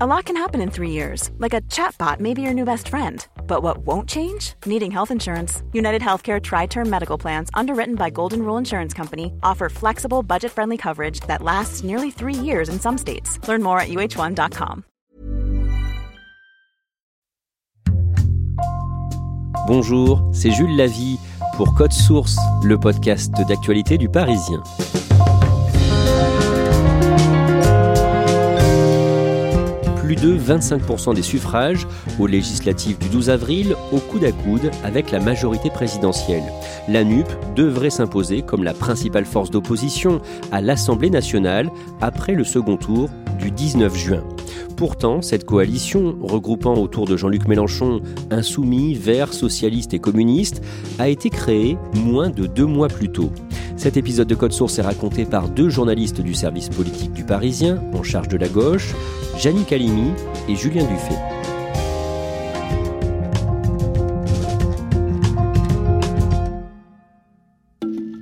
A lot can happen in three years. Like a chatbot may be your new best friend. But what won't change? Needing health insurance. United Healthcare Tri-Term Medical Plans, underwritten by Golden Rule Insurance Company, offer flexible, budget-friendly coverage that lasts nearly three years in some states. Learn more at uh1.com. Bonjour, c'est Jules Lavie pour Code Source, le podcast d'actualité du Parisien. Plus de 25% des suffrages aux législatives du 12 avril au coude à coude avec la majorité présidentielle. La NUP devrait s'imposer comme la principale force d'opposition à l'Assemblée nationale après le second tour du 19 juin. Pourtant, cette coalition, regroupant autour de Jean-Luc Mélenchon insoumis, verts, socialistes et communistes, a été créée moins de deux mois plus tôt. Cet épisode de Code Source est raconté par deux journalistes du service politique du Parisien, en charge de la gauche, Jannick Calimi et Julien Dufay.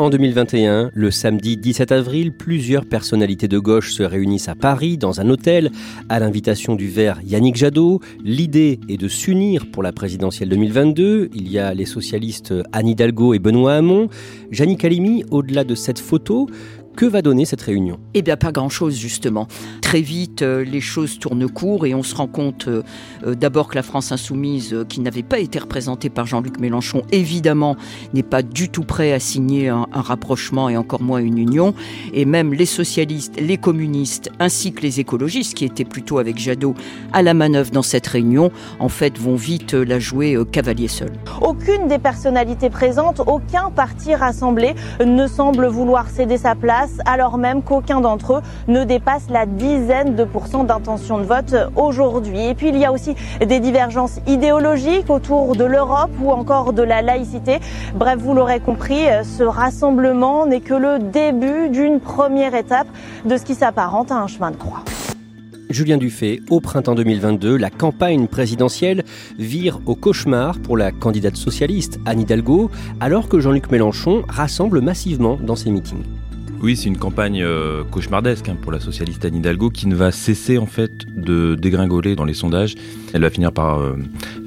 En 2021, le samedi 17 avril, plusieurs personnalités de gauche se réunissent à Paris dans un hôtel à l'invitation du vert Yannick Jadot. L'idée est de s'unir pour la présidentielle 2022. Il y a les socialistes Anne Hidalgo et Benoît Hamon. Jannick Calimi, au-delà de cette photo, que va donner cette réunion? Eh bien, pas grand-chose, justement. Très vite, euh, les choses tournent court et on se rend compte euh, euh, d'abord que la France insoumise, qui n'avait pas été représentée par Jean-Luc Mélenchon, évidemment, n'est pas du tout prêt à signer un, un, rapprochement et encore moins une union. Et même les socialistes, les communistes, ainsi que les écologistes, qui étaient plutôt avec Jadot à la manœuvre dans cette réunion, en fait, vont vite la jouer cavalier seul. Aucune des personnalités présentes, aucun parti rassemblé ne semble vouloir céder sa place alors même qu'aucun d'entre eux ne dépasse la dizaine de pourcents d'intention de vote aujourd'hui. Et puis il y a aussi des divergences idéologiques autour de l'Europe ou encore de la laïcité. Bref, vous l'aurez compris, ce rassemblement n'est que le début d'une première étape de ce qui s'apparente à un chemin de croix. Julien Dufay, au printemps 2022, la campagne présidentielle vire au cauchemar pour la candidate socialiste Anne Hidalgo, alors que Jean-Luc Mélenchon rassemble massivement dans ses meetings. Oui, c'est une campagne euh, cauchemardesque hein, pour la socialiste Anne Hidalgo qui ne va cesser en fait de dégringoler dans les sondages. Elle va finir par euh,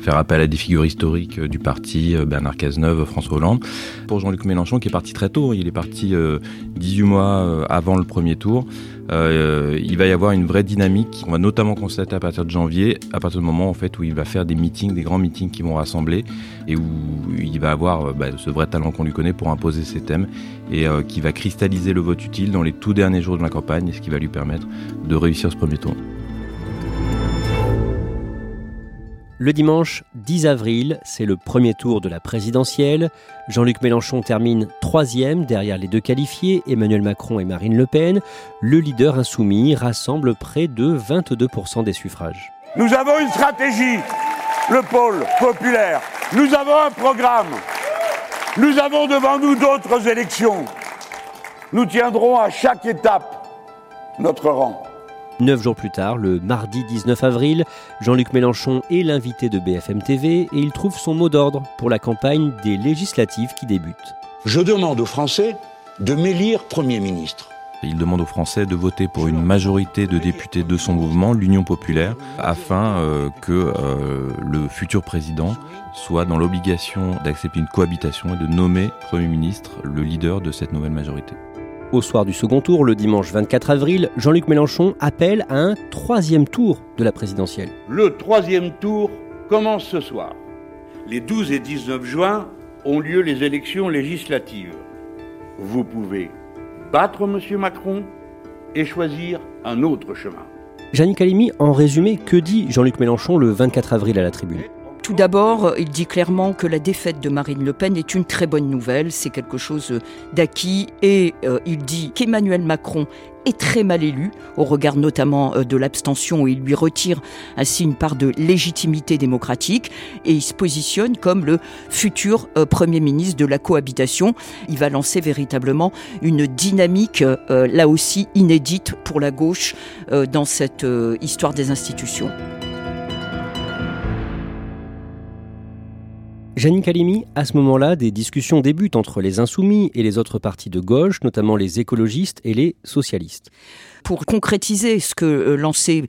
faire appel à des figures historiques euh, du parti, Bernard Cazeneuve, François Hollande. Pour Jean-Luc Mélenchon qui est parti très tôt, il est parti 18 mois avant le premier tour. Euh, il va y avoir une vraie dynamique. On va notamment constater à partir de janvier, à partir du moment en fait où il va faire des meetings, des grands meetings qui vont rassembler et où il va avoir bah, ce vrai talent qu'on lui connaît pour imposer ses thèmes et euh, qui va cristalliser le vote utile dans les tout derniers jours de la campagne, ce qui va lui permettre de réussir ce premier tour. Le dimanche 10 avril, c'est le premier tour de la présidentielle. Jean-Luc Mélenchon termine troisième derrière les deux qualifiés, Emmanuel Macron et Marine Le Pen. Le leader insoumis rassemble près de 22% des suffrages. Nous avons une stratégie, le pôle populaire. Nous avons un programme. Nous avons devant nous d'autres élections. Nous tiendrons à chaque étape notre rang. Neuf jours plus tard, le mardi 19 avril, Jean-Luc Mélenchon est l'invité de BFM TV et il trouve son mot d'ordre pour la campagne des législatives qui débutent. Je demande aux Français de m'élire Premier ministre. Il demande aux Français de voter pour une majorité de députés de son mouvement, l'Union populaire, afin euh, que euh, le futur président soit dans l'obligation d'accepter une cohabitation et de nommer Premier ministre le leader de cette nouvelle majorité. Au soir du second tour, le dimanche 24 avril, Jean-Luc Mélenchon appelle à un troisième tour de la présidentielle. Le troisième tour commence ce soir. Les 12 et 19 juin ont lieu les élections législatives. Vous pouvez battre M. Macron et choisir un autre chemin. Jannick Calimi, en résumé, que dit Jean-Luc Mélenchon le 24 avril à la tribune? Tout d'abord, il dit clairement que la défaite de Marine Le Pen est une très bonne nouvelle, c'est quelque chose d'acquis, et euh, il dit qu'Emmanuel Macron est très mal élu, au regard notamment euh, de l'abstention, il lui retire ainsi une part de légitimité démocratique, et il se positionne comme le futur euh, Premier ministre de la cohabitation. Il va lancer véritablement une dynamique, là aussi inédite pour la gauche, dans cette histoire des institutions. Janine Calimi, à ce moment-là, des discussions débutent entre les insoumis et les autres partis de gauche, notamment les écologistes et les socialistes pour concrétiser ce que euh, lançait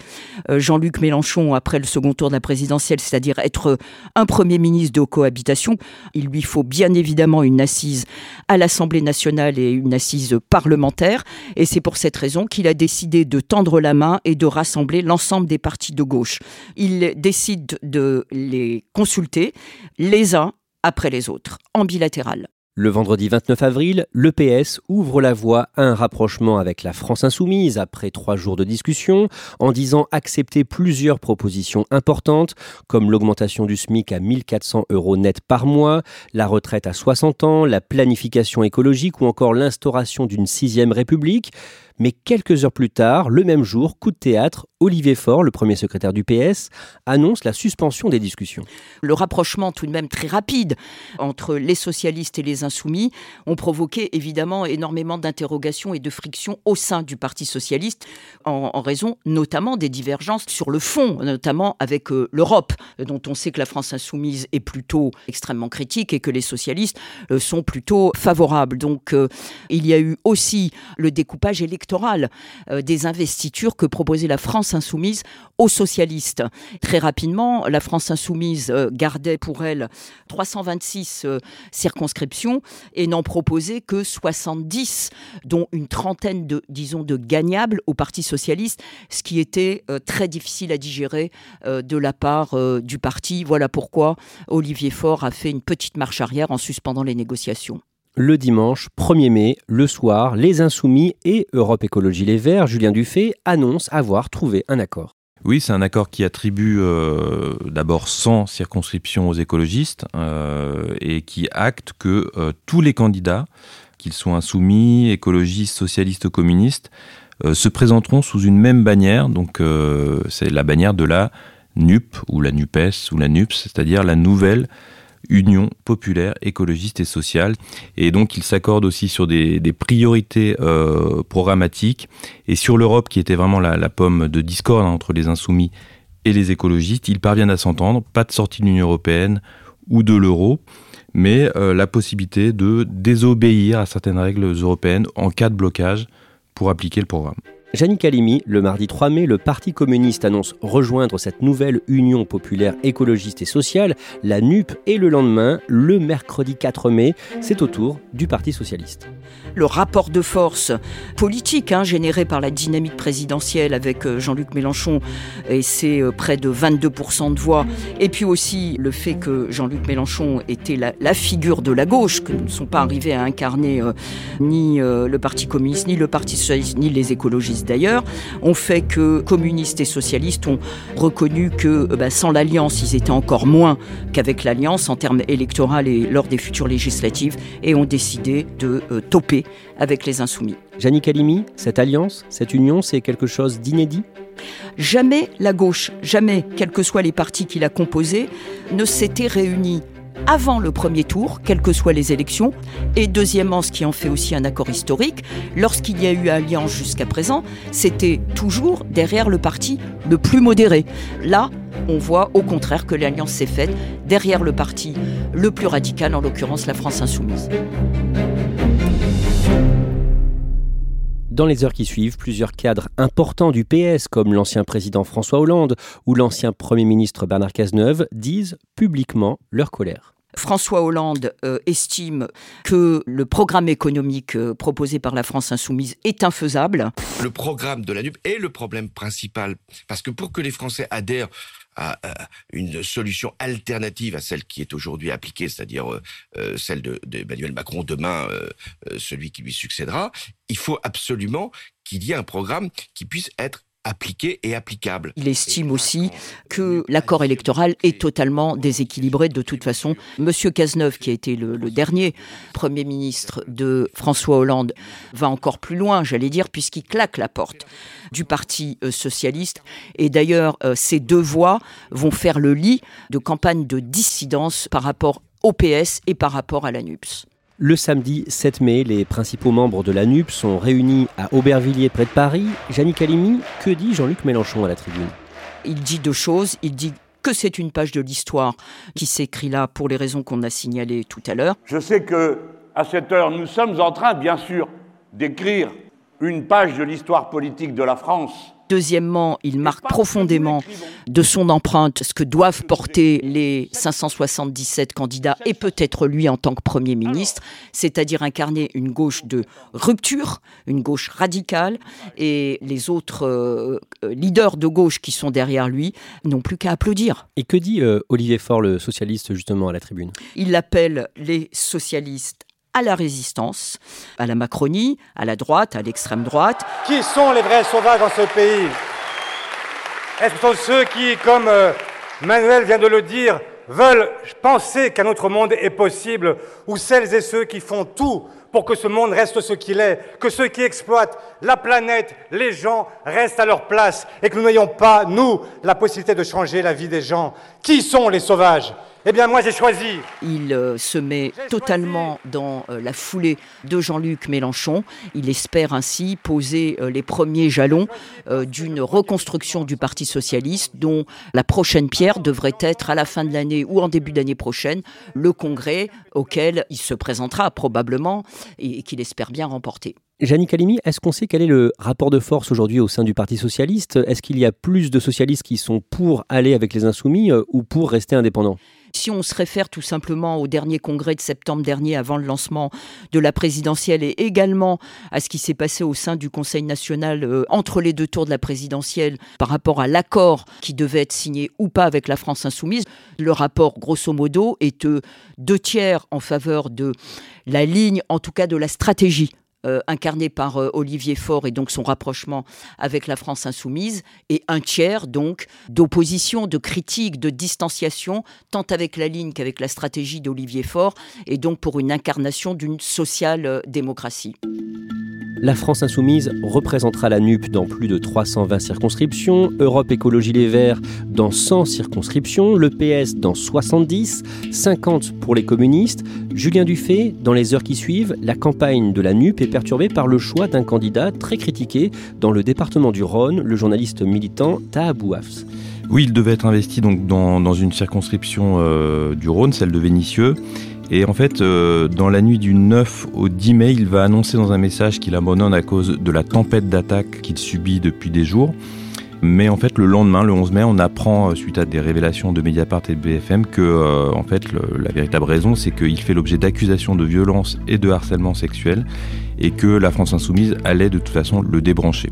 euh, Jean-Luc Mélenchon après le second tour de la présidentielle, c'est-à-dire être un Premier ministre de cohabitation, il lui faut bien évidemment une assise à l'Assemblée nationale et une assise parlementaire. Et c'est pour cette raison qu'il a décidé de tendre la main et de rassembler l'ensemble des partis de gauche. Il décide de les consulter les uns après les autres, en bilatéral. Le vendredi 29 avril, le PS ouvre la voie à un rapprochement avec la France insoumise après trois jours de discussion, en disant accepter plusieurs propositions importantes, comme l'augmentation du SMIC à 1400 euros net par mois, la retraite à 60 ans, la planification écologique ou encore l'instauration d'une sixième république. Mais quelques heures plus tard, le même jour, coup de théâtre, Olivier Faure, le premier secrétaire du PS, annonce la suspension des discussions. Le rapprochement tout de même très rapide entre les socialistes et les insoumis ont provoqué évidemment énormément d'interrogations et de frictions au sein du Parti socialiste, en, raison notamment des divergences sur le fond, notamment avec euh, l'Europe, dont on sait que la France insoumise est plutôt extrêmement critique et que les socialistes euh, sont plutôt favorables. Donc euh, il y a eu aussi le découpage électoral euh, des investitures que proposait la France insoumise aux socialistes. Très rapidement, la France insoumise euh, gardait pour elle 326 euh, circonscriptions et n'en proposait que 70, dont une trentaine disons, de gagnables au Parti socialiste, ce qui était très difficile à digérer de la part du parti. Voilà pourquoi Olivier Faure a fait une petite marche arrière en suspendant les négociations le dimanche 1er mai, le soir, les Insoumis et Europe Écologie Les Verts, Julien Dufay, annoncent avoir trouvé un accord. Oui, c'est un accord qui attribue euh, d'abord 100 circonscriptions aux écologistes euh, et qui acte que euh, tous les candidats, qu'ils soient insoumis, écologistes, socialistes ou communistes, se présenteront sous une même bannière. Donc c'est la bannière de la NUP ou la NUPES ou la NUPS, c'est-à-dire la nouvelle Union populaire, écologiste et sociale. Et donc il s'accorde aussi sur des, priorités euh, programmatiques. Et sur l'Europe, qui était vraiment la, pomme de discorde entre les insoumis et les écologistes, ils parviennent à s'entendre. Pas de sortie de l'Union européenne ou de l'euro, mais euh, la possibilité de désobéir à certaines règles européennes en cas de blocage pour appliquer le programme. Janine Calimi, le mardi 3 mai, le Parti communiste annonce rejoindre cette nouvelle Union populaire écologiste et sociale, la NUP, et le lendemain, le mercredi 4 mai, c'est au tour du Parti socialiste. Le rapport de force politique hein, généré par la dynamique présidentielle avec euh, Jean-Luc Mélenchon et ses euh, près de 22% de voix, et puis aussi le fait que Jean-Luc Mélenchon était la, figure de la gauche, que ne sont pas arrivés à incarner euh, ni le Parti communiste, ni le Parti socialiste, ni les écologistes d'ailleurs, ont fait que communistes et socialistes ont reconnu que euh, bah, sans l'alliance, ils étaient encore moins qu'avec l'alliance en termes électoraux et lors des futures législatives et ont décidé de euh, toper avec les insoumis. Janine Calimi, cette alliance, cette union, c'est quelque chose d'inédit? Jamais la gauche, jamais, quels que soient les partis qui la composaient, ne s'était réunie avant le premier tour, quelles que soient les élections, et deuxièmement, ce qui en fait aussi un accord historique, lorsqu'il y a eu alliance jusqu'à présent, c'était toujours derrière le parti le plus modéré. Là, on voit au contraire que l'alliance s'est faite derrière le parti le plus radical, en l'occurrence la France insoumise. Dans les heures qui suivent, plusieurs cadres importants du PS, comme l'ancien président François Hollande ou l'ancien Premier ministre Bernard Cazeneuve, disent publiquement leur colère. François Hollande euh, estime que le programme économique euh, proposé par la France insoumise est infaisable. Le programme de la NUP est le problème principal, parce que pour que les Français adhèrent à, une solution alternative à celle qui est aujourd'hui appliquée, c'est-à-dire euh, euh, celle d'Emmanuel de, Macron, demain euh, celui qui lui succédera, il faut absolument qu'il y ait un programme qui puisse être appliqué et applicable. Il estime aussi que l'accord électoral est totalement déséquilibré de toute façon. Monsieur Cazeneuve, qui a été le, le dernier Premier ministre de François Hollande, va encore plus loin, j'allais dire, puisqu'il claque la porte du Parti euh, socialiste. Et d'ailleurs, euh, ces deux voix vont faire le lit de campagne de dissidence par rapport au PS et par rapport à la NUPS. Le samedi 7 mai, les principaux membres de la NUP sont réunis à Aubervilliers près de Paris. Jannick Halimi, que dit Jean-Luc Mélenchon à la tribune? Il dit deux choses. Il dit que c'est une page de l'histoire qui s'écrit là pour les raisons qu'on a signalées tout à l'heure. Je sais que à cette heure, nous sommes en train, bien sûr, d'écrire une page de l'histoire politique de la France Deuxièmement, il marque profondément de son empreinte ce que doivent porter les 577 candidats et peut-être lui en tant que Premier ministre, c'est-à-dire incarner une gauche de rupture, une gauche radicale, et les autres euh, leaders de gauche qui sont derrière lui n'ont plus qu'à applaudir. Et que dit euh, Olivier Faure, le socialiste, justement, à la tribune? Il appelle les socialistes à la résistance, à la Macronie, à la droite, à l'extrême droite. Qui sont les vrais sauvages dans ce pays? Est-ce que ce sont ceux qui, comme euh, Manuel vient de le dire, veulent penser qu'un autre monde est possible, ou celles et ceux qui font tout pour que ce monde reste ce qu'il est, que ceux qui exploitent la planète, les gens, restent à leur place, et que nous n'ayons pas, nous, la possibilité de changer la vie des gens? Qui sont les sauvages? Eh bien, moi, j'ai choisi. Il euh, se met totalement dans euh, la foulée de Jean-Luc Mélenchon. Il espère ainsi poser euh, les premiers jalons d'une reconstruction du Parti socialiste, dont la prochaine pierre devrait être à la fin de l'année ou en début d'année prochaine le congrès auquel il se présentera probablement et, et qu'il espère bien remporter. Jannick Halimi, est-ce qu'on sait quel est le rapport de force aujourd'hui au sein du Parti socialiste? Est-ce qu'il y a plus de socialistes qui sont pour aller avec les insoumis ou pour rester indépendants? Si on se réfère tout simplement au dernier congrès de septembre dernier avant le lancement de la présidentielle et également à ce qui s'est passé au sein du Conseil national euh, entre les deux tours de la présidentielle par rapport à l'accord qui devait être signé ou pas avec la France insoumise, le rapport grosso modo est euh, deux tiers en faveur de la ligne, en tout cas de la stratégie euh, incarné par euh, Olivier Faure et donc son rapprochement avec la France insoumise, et un tiers donc d'opposition, de critique, de distanciation, tant avec la ligne qu'avec la stratégie d'Olivier Faure, et donc pour une incarnation d'une social-démocratie. La France insoumise représentera la NUP dans plus de 320 circonscriptions, Europe Écologie Les Verts dans 100 circonscriptions, le PS dans 70, 50 pour les communistes. Julien Dufay, dans les heures qui suivent, la campagne de la NUP est perturbée par le choix d'un candidat très critiqué dans le département du Rhône, le journaliste militant Tahabou Hafs. Oui, il devait être investi donc dans, une circonscription euh, du Rhône, celle de Vénissieux. Et en fait, euh, dans la nuit du 9 au 10 mai, il va annoncer dans un message qu'il abandonne à cause de la tempête d'attaque qu'il subit depuis des jours. Mais en fait, le lendemain, le 11 mai, on apprend, euh, suite à des révélations de Mediapart et de BFM, que euh, en fait, la véritable raison, c'est qu'il fait l'objet d'accusations de violence et de harcèlement sexuel, et que la France insoumise allait de toute façon le débrancher.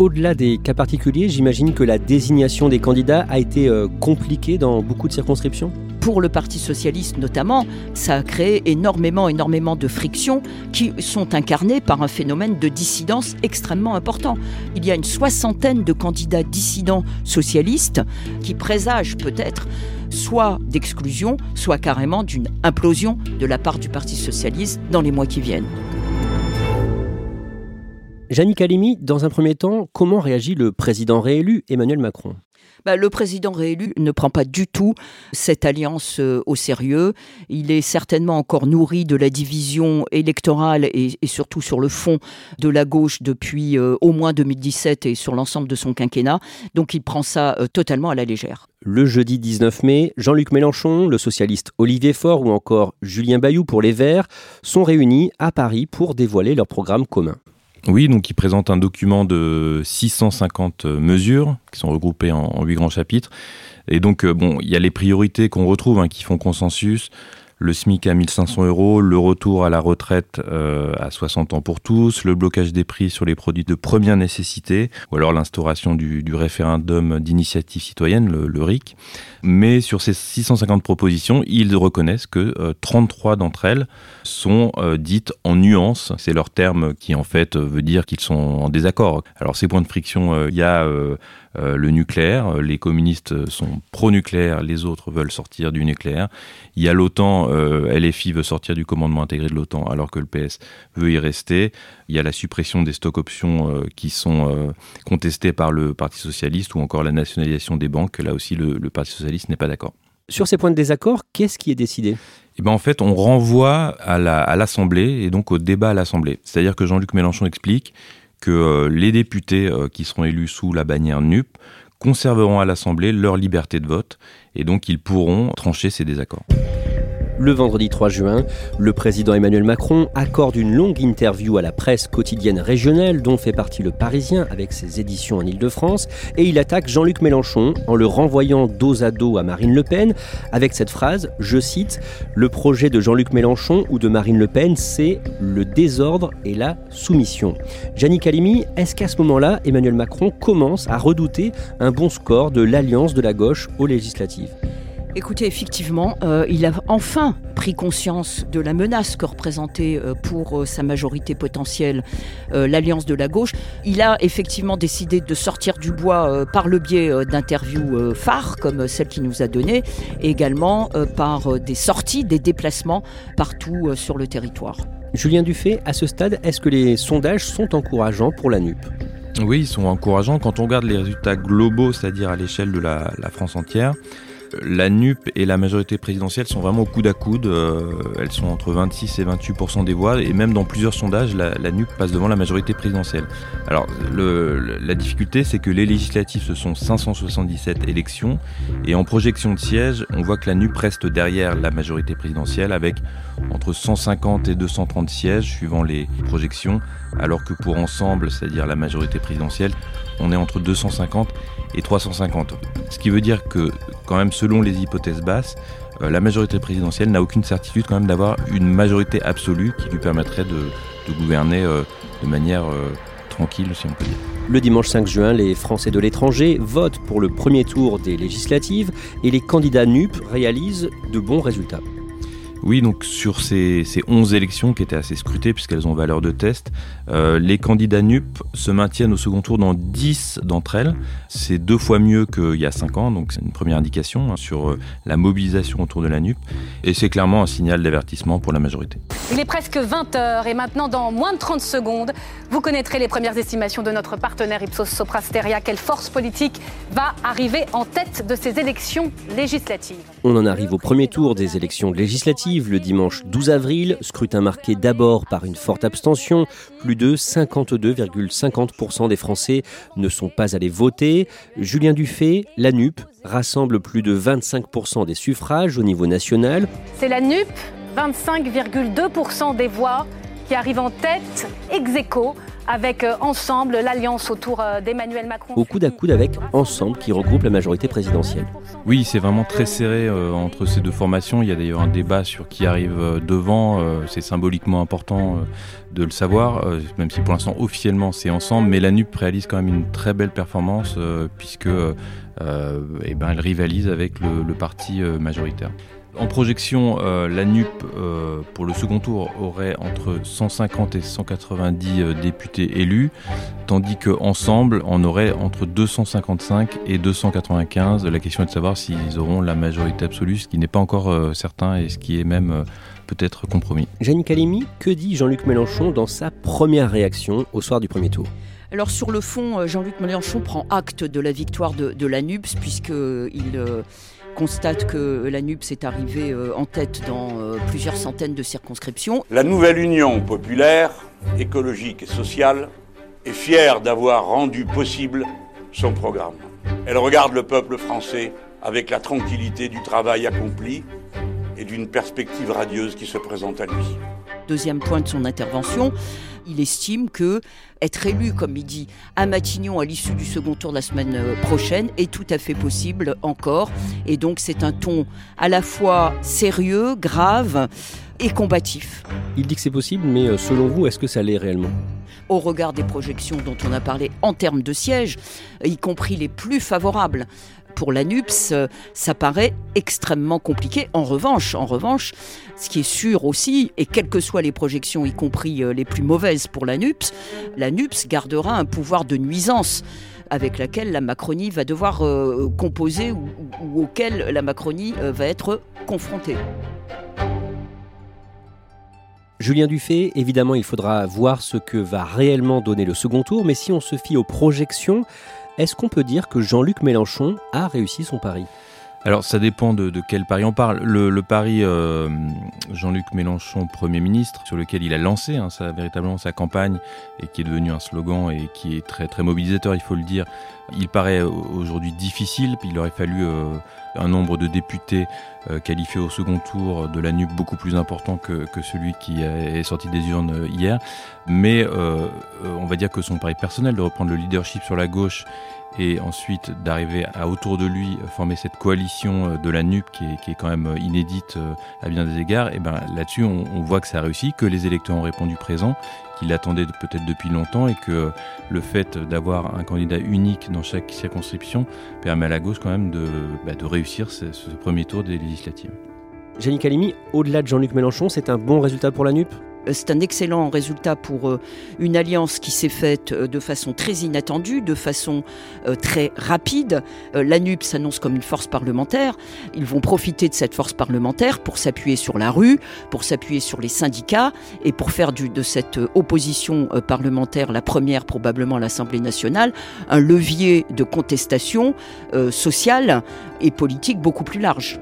Au-delà des cas particuliers, j'imagine que la désignation des candidats a été compliquée dans beaucoup de circonscriptions? Pour le Parti socialiste notamment, ça a créé énormément, énormément de frictions qui sont incarnées par un phénomène de dissidence extrêmement important. Il y a une soixantaine de candidats dissidents socialistes qui présagent peut-être soit d'exclusion, soit carrément d'une implosion de la part du Parti socialiste dans les mois qui viennent. Jannick Halimi, dans un premier temps, comment réagit le président réélu Emmanuel Macron? Bah, le président réélu ne prend pas du tout cette alliance euh, au sérieux. Il est certainement encore nourri de la division électorale et, surtout sur le fond de la gauche depuis euh, au moins 2017 et sur l'ensemble de son quinquennat. Donc il prend ça euh, totalement à la légère. Le jeudi 19 mai, Jean-Luc Mélenchon, le socialiste Olivier Faure ou encore Julien Bayou pour les Verts sont réunis à Paris pour dévoiler leur programme commun. Oui, donc il présente un document de 650 mesures qui sont regroupées en, huit grands chapitres. Et donc, euh, bon, il y a les priorités qu'on retrouve, hein, qui font consensus. Le SMIC à 1500 euros, le retour à la retraite euh, à 60 ans pour tous, le blocage des prix sur les produits de première nécessité, ou alors l'instauration du, référendum d'initiative citoyenne, le, RIC. Mais sur ces 650 propositions, ils reconnaissent que 33 d'entre elles sont dites en nuances. C'est leur terme qui en fait veut dire qu'ils sont en désaccord. Alors ces points de friction, il y a euh, le nucléaire. Les communistes sont pro-nucléaire, les autres veulent sortir du nucléaire. Il y a l'OTAN, euh, LFI veut sortir du commandement intégré de l'OTAN alors que le PS veut y rester. Il y a la suppression des stocks options euh, qui sont contestés par le Parti socialiste ou encore la nationalisation des banques. Là aussi, le, Parti socialiste n'est pas d'accord. Sur ces points de désaccord, qu'est-ce qui est décidé? Eh ben en fait, on renvoie à l'Assemblée et donc au débat à l'Assemblée. C'est-à-dire que Jean-Luc Mélenchon explique que euh, les députés euh, qui seront élus sous la bannière NUP conserveront à l'Assemblée leur liberté de vote et donc ils pourront trancher ces désaccords. Le vendredi 3 juin, le président Emmanuel Macron accorde une longue interview à la presse quotidienne régionale dont fait partie le Parisien avec ses éditions en Ile-de-France. Et il attaque Jean-Luc Mélenchon en le renvoyant dos à dos à Marine Le Pen avec cette phrase, je cite, Le projet de Jean-Luc Mélenchon ou de Marine Le Pen, c'est le désordre et la soumission. Janine Calimi, est-ce qu'à ce, ce moment-là, Emmanuel Macron commence à redouter un bon score de l'alliance de la gauche aux législatives? Écoutez, effectivement, euh, il a enfin pris conscience de la menace que représentait euh, pour euh, sa majorité potentielle l'alliance de la gauche. Il a effectivement décidé de sortir du bois par le biais d'interviews phares comme celle qu'il nous a donnée, et également par des sorties, des déplacements partout sur le territoire. Julien Dufay, à ce stade, est-ce que les sondages sont encourageants pour la NUP? Oui, ils sont encourageants. Quand on regarde les résultats globaux, c'est-à-dire à, l'échelle de la France entière, la NUP et la majorité présidentielle sont vraiment au coude à coude. Euh, elles sont entre 26 et 28% des voix, et même dans plusieurs sondages, la, NUP passe devant la majorité présidentielle. Alors, la difficulté, c'est que les législatives, ce sont 577 élections, et en projection de sièges, on voit que la NUP reste derrière la majorité présidentielle, avec entre 150 et 230 sièges, suivant les projections, alors que pour ensemble, c'est-à-dire la majorité présidentielle, on est entre 250 et 350. Ce qui veut dire que, quand même, selon les hypothèses basses, euh, la majorité présidentielle n'a aucune certitude quand même d'avoir une majorité absolue qui lui permettrait de, gouverner euh, de manière euh, tranquille, si on peut dire. Le dimanche 5 juin, les Français de l'étranger votent pour le premier tour des législatives et les candidats NUP réalisent de bons résultats. Oui, donc sur ces, ces 11 élections qui étaient assez scrutées puisqu'elles ont valeur de test, euh, les candidats NUP se maintiennent au second tour dans 10 d'entre elles. C'est deux fois mieux qu'il y a 5 ans, donc c'est une première indication hein, sur euh, la mobilisation autour de la NUP. Et c'est clairement un signal d'avertissement pour la majorité. Il est presque 20h et maintenant dans moins de 30 secondes, vous connaîtrez les premières estimations de notre partenaire Ipsos Soprasteria. Quelle force politique va arriver en tête de ces élections législatives? On en arrive au premier tour des élections législatives le dimanche 12 avril, scrutin marqué d'abord par une forte abstention. Plus de 52,50% des Français ne sont pas allés voter. Julien Dufay, la NUP, rassemble plus de 25% des suffrages au niveau national. C'est la NUP, 25,2% des voix qui arrivent en tête ex aequo avec euh, Ensemble, l'alliance autour euh, d'Emmanuel Macron. Au coude à coude avec Ensemble qui regroupe la majorité présidentielle. Oui, c'est vraiment très serré euh, entre ces deux formations. Il y a d'ailleurs un débat sur qui arrive devant. c'est symboliquement important de le savoir, même si pour l'instant officiellement c'est Ensemble. Mais la NUP réalise quand même une très belle performance puisque eh ben, elle rivalise avec le parti majoritaire. En projection, euh, la NUP euh, pour le second tour aurait entre 150 et 190 euh, députés élus, tandis qu'ensemble, on aurait entre 255 et 295. La question est de savoir s'ils auront la majorité absolue, ce qui n'est pas encore certain et ce qui est même peut-être compromis. Jeanne Calimi, que dit Jean-Luc Mélenchon dans sa première réaction au soir du premier tour? Alors sur le fond, Jean-Luc Mélenchon prend acte de la victoire de, de la NUPS puisqu'il constate que la NUPS est arrivée euh, en tête dans euh, plusieurs centaines de circonscriptions. La nouvelle Union populaire, écologique et sociale est fière d'avoir rendu possible son programme. Elle regarde le peuple français avec la tranquillité du travail accompli et d'une perspective radieuse qui se présente à lui. Deuxième point de son intervention, Il estime que être élu, comme il dit, à Matignon à l'issue du second tour de la semaine euh, prochaine est tout à fait possible encore. Et donc c'est un ton à la fois sérieux, grave et combatif. Il dit que c'est possible, mais euh, selon vous, est-ce que ça l'est réellement? Au regard des projections dont on a parlé en termes de sièges, y compris les plus favorables pour la NUPS, euh, ça paraît extrêmement compliqué. En revanche, en revanche, ce qui est sûr aussi, et quelles que soient les projections, y compris euh, les plus mauvaises pour la NUPS, la NUPS gardera un pouvoir de nuisance avec laquelle la Macronie va devoir euh, composer ou, ou, auquel la Macronie va être confrontée. Julien Dufay, évidemment, il faudra voir ce que va réellement donner le second tour, mais si on se fie aux projections, est-ce qu'on peut dire que Jean-Luc Mélenchon a réussi son pari? Alors ça dépend de, quel pari on parle. Le, pari euh, Jean-Luc Mélenchon, Premier ministre, sur lequel il a lancé hein, véritablement sa campagne et qui est devenu un slogan et qui est très très mobilisateur, il faut le dire. Il paraît aujourd'hui difficile. Il aurait fallu euh, un nombre de députés euh, qualifiés au second tour de la NUP beaucoup plus important que, que celui qui est sorti des urnes hier. Mais on va dire que son pari personnel de reprendre le leadership sur la gauche et ensuite d'arriver à autour de lui former cette coalition euh, de la NUP qui est, quand même euh, inédite euh, à bien des égards, et ben là-dessus on, voit que ça a réussi, que les électeurs ont répondu présent, qu'ils l'attendaient peut-être depuis longtemps et que le fait d'avoir un candidat unique dans chaque circonscription permet à la gauche quand même de, bah, réussir ce, premier tour des législatives. Jenny Calimi, au-delà de Jean-Luc Mélenchon, c'est un bon résultat pour la NUP euh, c'est un excellent résultat pour euh, une alliance qui s'est faite euh, de façon très inattendue, de façon très rapide. La NUP s'annonce comme une force parlementaire. Ils vont profiter de cette force parlementaire pour s'appuyer sur la rue, pour s'appuyer sur les syndicats et pour faire de cette opposition parlementaire, la première probablement l'Assemblée nationale, un levier de contestation sociale et politique beaucoup plus large.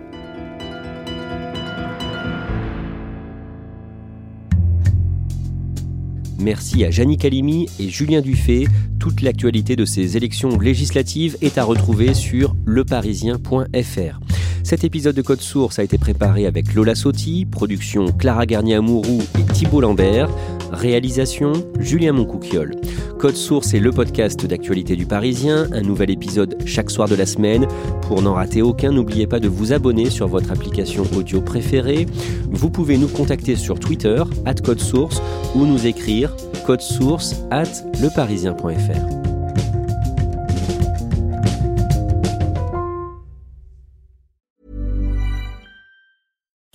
Merci à Jannick Calimi et Julien Dufay. Toute l'actualité de ces élections législatives est à retrouver sur leparisien.fr. Cet épisode de Code Source a été préparé avec Lola Sotti, production Clara Garnier-Amouroux et Thibault Lambert, réalisation Julien Moncouquiole. Code Source est le podcast d'actualité du Parisien, un nouvel épisode chaque soir de la semaine. Pour n'en rater aucun, n'oubliez pas de vous abonner sur votre application audio préférée. Vous pouvez nous contacter sur Twitter, at Code Source, ou nous écrire source at leparisien.fr.